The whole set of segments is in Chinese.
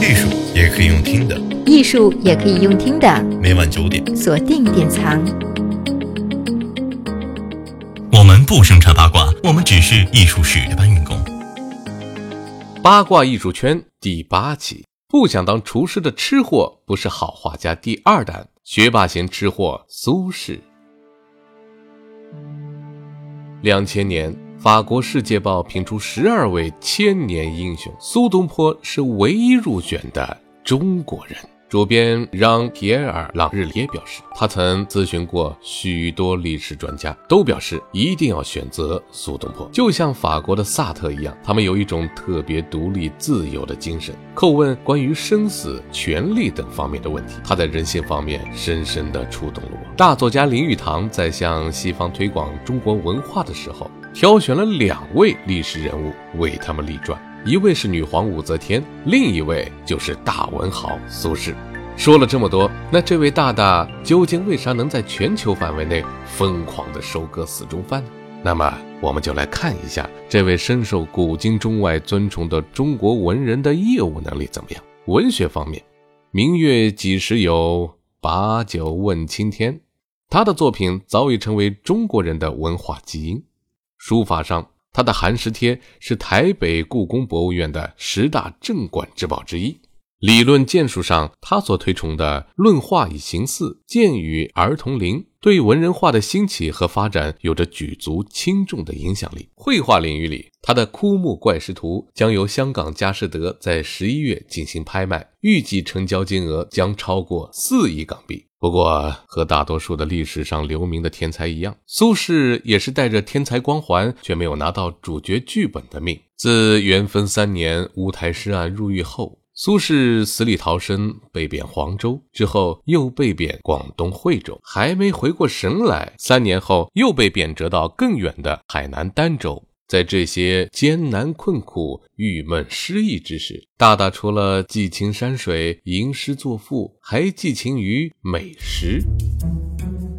艺术也可以用听的，艺术也可以用听的。每晚九点，锁定典藏。我们不生产八卦，我们只是艺术史的搬运工。八卦艺术圈第八期，不想当厨师的吃货不是好画家第二弹，学霸型吃货苏轼。两千年，法国《世界报》评出十二位千年英雄，苏东坡是唯一入选的中国人。主编让·皮埃尔·朗日耶表示，他曾咨询过许多历史专家，都表示一定要选择苏东坡。就像法国的萨特一样，他们有一种特别独立自由的精神。叩问关于生死、权力等方面的问题，他在人性方面深深地触动了我。大作家林语堂在向西方推广中国文化的时候，挑选了两位历史人物为他们立传。一位是女皇武则天，另一位就是大文豪苏轼。说了这么多，那这位大大究竟为啥能在全球范围内疯狂地收割死忠犯呢？那么我们就来看一下这位深受古今中外尊崇的中国文人的业务能力怎么样。文学方面，明月几时有，把酒问青天。他的作品早已成为中国人的文化基因。书法上。他的《寒食帖》是台北故宫博物院的十大镇馆之宝之一。理论建树上，他所推崇的“论画以形似，见与儿童灵”，对文人画的兴起和发展有着举足轻重的影响力。绘画领域里，他的《枯木怪石图》将由香港佳士得在十一月进行拍卖，预计成交金额将超过四亿港币。不过，和大多数的历史上留名的天才一样，苏轼也是带着天才光环，却没有拿到主角剧本的命。自元丰三年乌台诗案入狱后，苏轼死里逃生，被贬黄州，之后又被贬广东惠州，还没回过神来，三年后又被贬谪到更远的海南儋州。在这些艰难困苦、郁闷失意之时，大大除了寄情山水、吟诗作赋，还寄情于美食。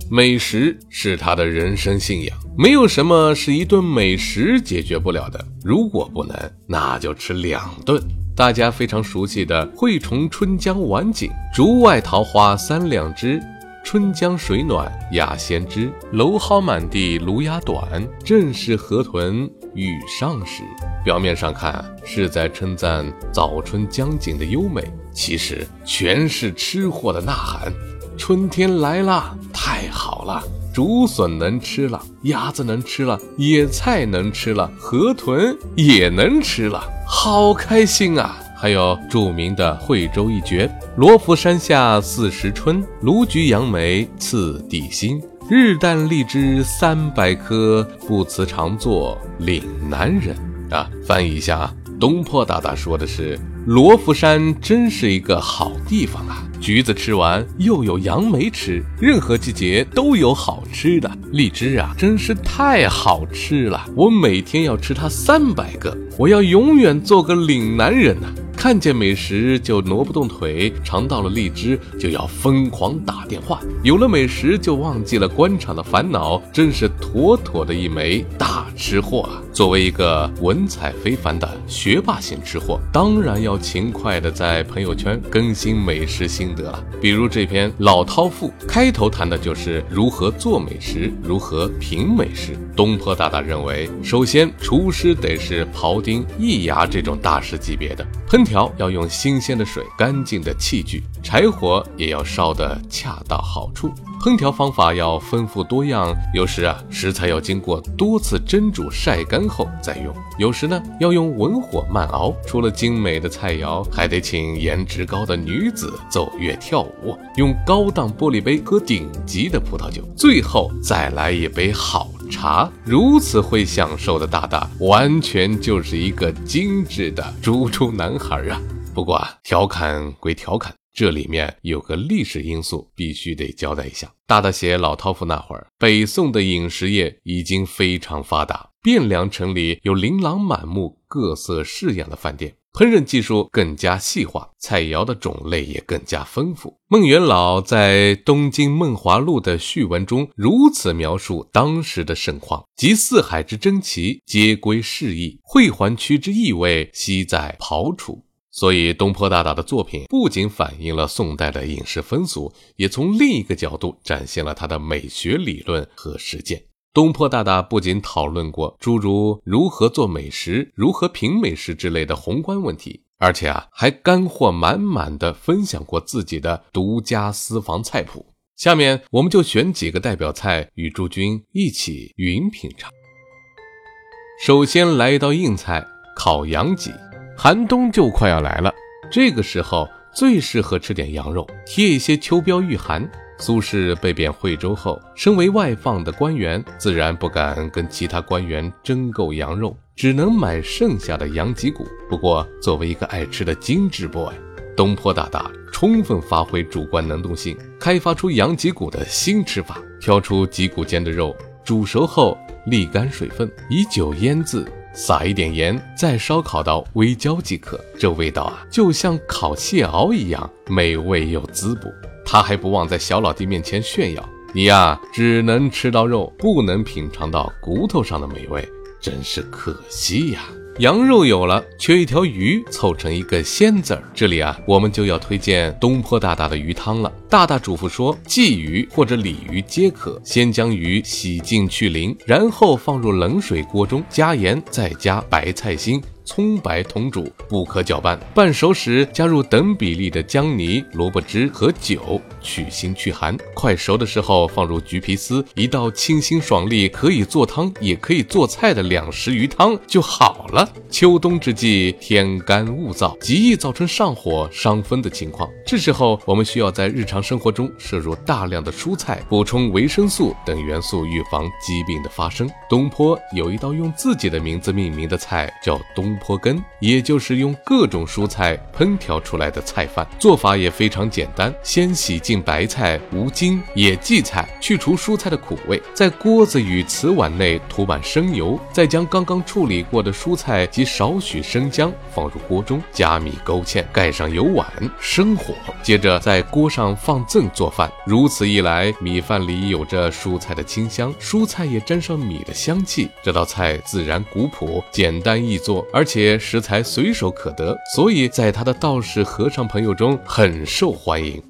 美食是他的人生信仰，没有什么是一顿美食解决不了的。如果不能，那就吃两顿。大家非常熟悉的“惠崇春江晚景，竹外桃花三两枝”。春江水暖鸭先知，蒌蒿满地芦芽短，正是河豚欲上时。表面上看是在称赞早春江景的优美，其实全是吃货的呐喊。春天来啦，太好了，竹笋能吃了，鸭子能吃了，野菜能吃了，河豚也能吃了，好开心啊！还有著名的惠州一绝：“罗浮山下四时春，卢橘杨梅次第新。日啖荔枝三百颗，不辞常作岭南人。”啊，翻译一下啊，东坡大大说的是：罗浮山真是一个好地方啊！橘子吃完又有杨梅吃，任何季节都有好吃的。荔枝啊，真是太好吃了，我每天要吃它三百个，我要永远做个岭南人呐！看见美食就挪不动腿，尝到了荔枝就要疯狂打电话，有了美食就忘记了官场的烦恼，真是妥妥的一枚大吃货啊！作为一个文采非凡的学霸型吃货，当然要勤快的在朋友圈更新美食心得了。比如这篇《老饕赋》，开头谈的就是如何做美食，如何品美食。东坡大大认为，首先厨师得是庖丁、易牙这种大师级别的烹。调要用新鲜的水、干净的器具，柴火也要烧得恰到好处。烹调方法要丰富多样，有时啊食材要经过多次蒸煮晒干后再用，有时呢要用文火慢熬。除了精美的菜肴，还得请颜值高的女子奏乐跳舞，用高档玻璃杯喝顶级的葡萄酒，最后再来一杯好茶。如此会享受的大大，完全就是一个精致的猪猪男孩啊！不过啊，调侃归调侃。这里面有个历史因素，必须得交代一下。大大写老饕赋那会儿，北宋的饮食业已经非常发达，汴梁城里有琳琅满目、各色式样的饭店，烹饪技术更加细化，菜肴的种类也更加丰富。孟元老在《东京梦华录》的序文中如此描述当时的盛况：集四海之珍奇，皆归市邑；会环区之异味，悉在庖厨。所以东坡大大的作品不仅反映了宋代的饮食风俗，也从另一个角度展现了他的美学理论和实践。东坡大大不仅讨论过诸如如何做美食、如何评美食之类的宏观问题，而且啊，还干货满满的分享过自己的独家私房菜谱。下面我们就选几个代表菜与诸君一起云品尝。首先来一道硬菜——烤羊脊。寒冬就快要来了，这个时候最适合吃点羊肉，贴一些秋膘御寒。苏轼被贬惠州后，身为外放的官员，自然不敢跟其他官员争购羊肉，只能买剩下的羊脊骨。不过，作为一个爱吃的精致 boy，东坡大大充分发挥主观能动性，开发出羊脊骨的新吃法：挑出脊骨间的肉，煮熟后沥干水分，以酒腌渍。撒一点盐，再烧烤到微焦即可。这味道啊，就像烤蟹螯一样美味又滋补。他还不忘在小老弟面前炫耀：“你呀，只能吃到肉，不能品尝到骨头上的美味，真是可惜呀。”羊肉有了，缺一条鱼，凑成一个鲜字儿。这里啊，我们就要推荐东坡大大的鱼汤了。大大嘱咐说，鲫鱼或者鲤鱼皆可。先将鱼洗净去鳞，然后放入冷水锅中，加盐，再加白菜心。葱白同煮，不可搅拌。半熟时加入等比例的姜泥、萝卜汁和酒，去腥去寒。快熟的时候放入橘皮丝，一道清新爽利，可以做汤也可以做菜的两食鱼汤就好了。秋冬之际，天干物燥，极易造成上火伤风的情况。这时候我们需要在日常生活中摄入大量的蔬菜，补充维生素等元素，预防疾病的发生。东坡有一道用自己的名字命名的菜，叫东。坡根，也就是用各种蔬菜烹调出来的菜饭，做法也非常简单。先洗净白菜、无筋、野荠菜，去除蔬菜的苦味，在锅子与瓷碗内涂满生油，再将刚刚处理过的蔬菜及少许生姜放入锅中，加米勾芡，盖上油碗，生火，接着在锅上放赠做饭。如此一来，米饭里有着蔬菜的清香，蔬菜也沾上米的香气，这道菜自然古朴、简单易做，而。且食材随手可得，所以在他的道士和尚朋友中很受欢迎。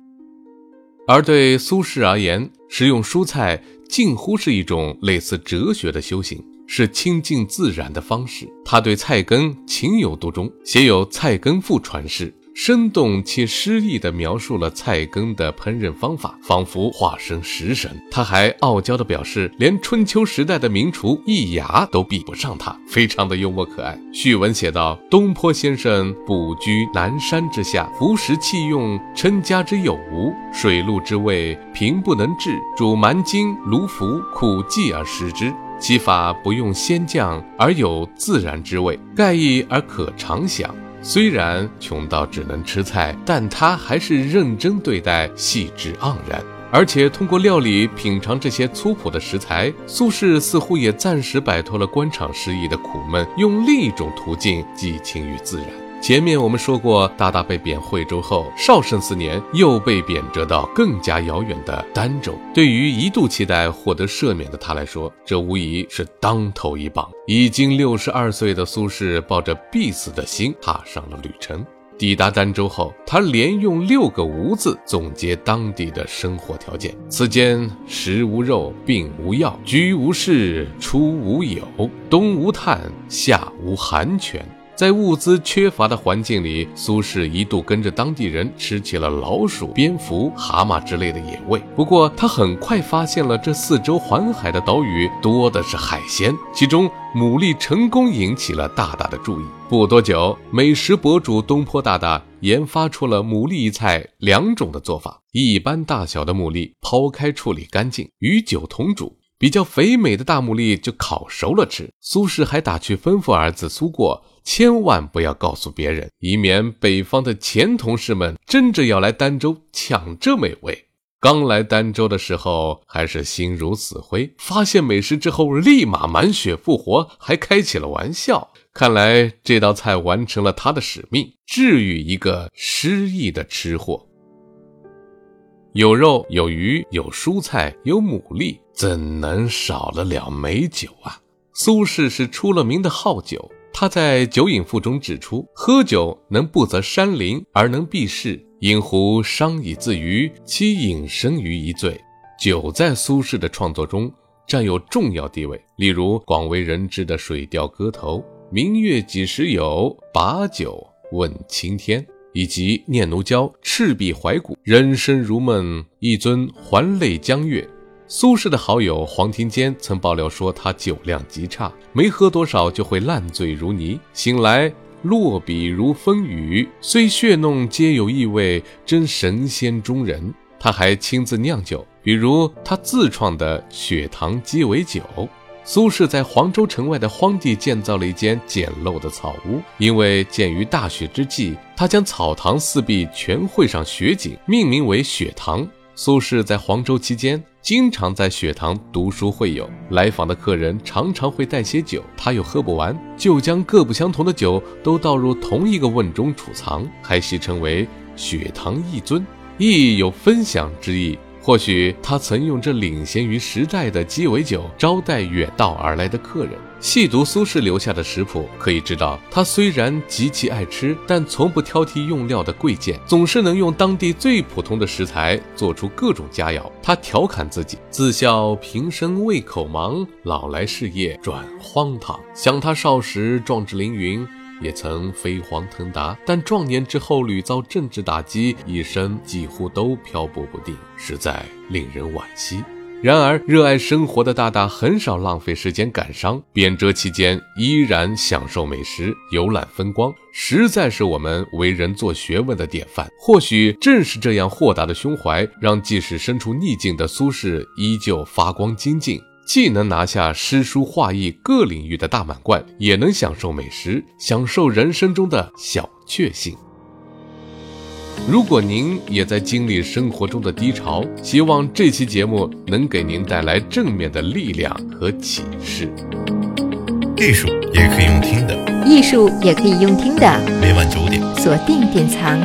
而对苏轼而言，食用蔬菜近乎是一种类似哲学的修行，是亲近自然的方式。他对菜根情有独钟，写有《菜根赋》传世。生动且诗意地描述了菜羹的烹饪方法，仿佛化身食神。他还傲娇地表示，连春秋时代的名厨易牙都比不上他，非常的幽默可爱。序文写道：东坡先生卜居南山之下，服食器用称家之有无？水陆之味平不能治，煮蛮筋卢浮苦忌而食之。其法不用先酱，而有自然之味，盖异而可常享。虽然穷到只能吃菜，但他还是认真对待，细致盎然。而且通过料理品尝这些粗朴的食材，苏轼似乎也暂时摆脱了官场失意的苦闷，用另一种途径寄情于自然。前面我们说过，大大被贬惠州后，绍圣四年又被贬谪到更加遥远的儋州。对于一度期待获得赦免的他来说，这无疑是当头一棒。已经六十二岁的苏轼抱着必死的心踏上了旅程。抵达儋州后，他连用六个无字总结当地的生活条件：此间食无肉，病无药，居无室，出无友，冬无炭，夏无寒泉。在物资缺乏的环境里，苏轼一度跟着当地人吃起了老鼠、蝙蝠、蛤蟆之类的野味。不过，他很快发现了这四周环海的岛屿多的是海鲜，其中牡蛎成功引起了大大的注意。不多久，美食博主东坡大大研发出了牡蛎菜两种的做法：一般大小的牡蛎剖开处理干净，与酒同煮；比较肥美的大牡蛎就烤熟了吃。苏轼还打趣吩咐儿子苏过。千万不要告诉别人，以免北方的前同事们争着要来儋州抢这美味。刚来儋州的时候，还是心如死灰，发现美食之后，立马满血复活，还开起了玩笑。看来这道菜完成了他的使命，治愈一个失意的吃货。有肉，有鱼，有蔬菜，有牡蛎，怎能少得了美酒啊？苏轼是出了名的好酒。他在《酒饮赋》中指出，喝酒能不择山林而能避世，饮壶伤以自娱，其饮生于一醉。酒在苏轼的创作中占有重要地位，例如广为人知的《水调歌头》“明月几时有，把酒问青天”，以及《念奴娇·赤壁怀古》“人生如梦，一尊还酹江月”。苏轼的好友黄庭坚曾爆料说，他酒量极差，没喝多少就会烂醉如泥，醒来落笔如风雨，虽血弄皆有异味，真神仙中人。他还亲自酿酒，比如他自创的血糖鸡尾酒。苏轼在黄州城外的荒地建造了一间简陋的草屋，因为鉴于大雪之际，他将草堂四壁全绘上雪景，命名为雪堂。苏轼在黄州期间，经常在雪堂读书会友，来访的客人常常会带些酒，他又喝不完，就将各不相同的酒都倒入同一个瓮中储藏，还戏称为“雪堂一尊”，意有分享之意。或许他曾用这领先于时代的鸡尾酒招待远道而来的客人。细读苏轼留下的食谱，可以知道他虽然极其爱吃，但从不挑剔用料的贵贱，总是能用当地最普通的食材做出各种佳肴。他调侃自己，自笑平生胃口忙，老来事业转荒唐。想他少时壮志凌云。也曾飞黄腾达，但壮年之后屡遭政治打击，一生几乎都漂泊不定，实在令人惋惜。然而，热爱生活的大大很少浪费时间感伤，贬谪期间依然享受美食、游览风光，实在是我们为人做学问的典范。或许正是这样豁达的胸怀，让即使身处逆境的苏轼依旧发光精进。既能拿下诗书画艺各领域的大满贯，也能享受美食，享受人生中的小确幸。如果您也在经历生活中的低潮，希望这期节目能给您带来正面的力量和启示。艺术也可以用听的，艺术也可以用听的。每晚九点，锁定典藏。